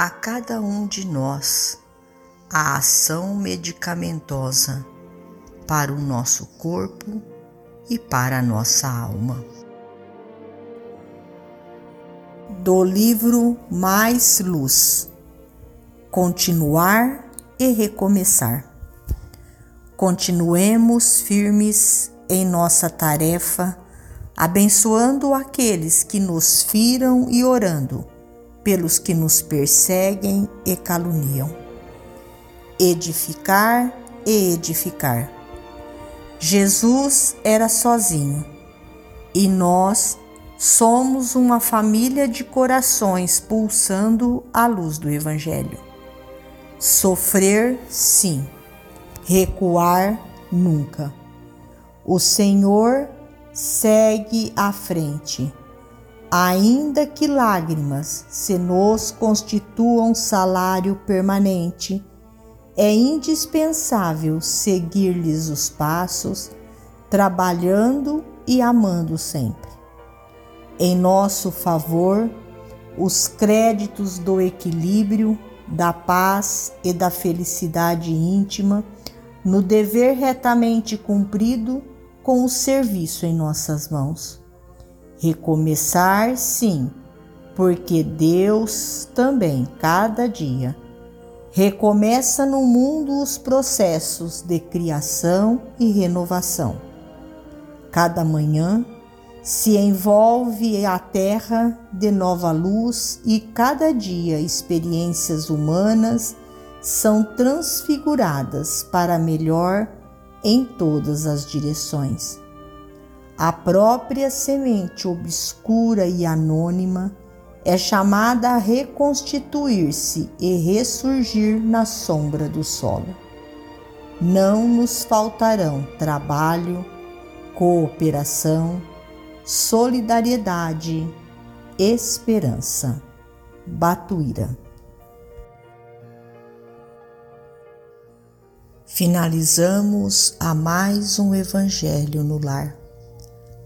a cada um de nós a ação medicamentosa para o nosso corpo e para a nossa alma. Do livro Mais Luz Continuar e Recomeçar. Continuemos firmes em nossa tarefa, abençoando aqueles que nos firam e orando pelos que nos perseguem e caluniam. Edificar e edificar. Jesus era sozinho e nós somos uma família de corações pulsando a luz do Evangelho. Sofrer, sim, recuar, nunca. O Senhor segue à frente ainda que lágrimas se nos constituam salário permanente, é indispensável seguir-lhes os passos, trabalhando e amando sempre. Em nosso favor, os créditos do equilíbrio, da paz e da felicidade íntima, no dever retamente cumprido com o serviço em nossas mãos Recomeçar, sim, porque Deus também, cada dia, recomeça no mundo os processos de criação e renovação. Cada manhã se envolve a terra de nova luz e cada dia experiências humanas são transfiguradas para melhor em todas as direções. A própria semente obscura e anônima é chamada a reconstituir-se e ressurgir na sombra do solo. Não nos faltarão trabalho, cooperação, solidariedade, esperança. Batuíra. Finalizamos a mais um Evangelho no Lar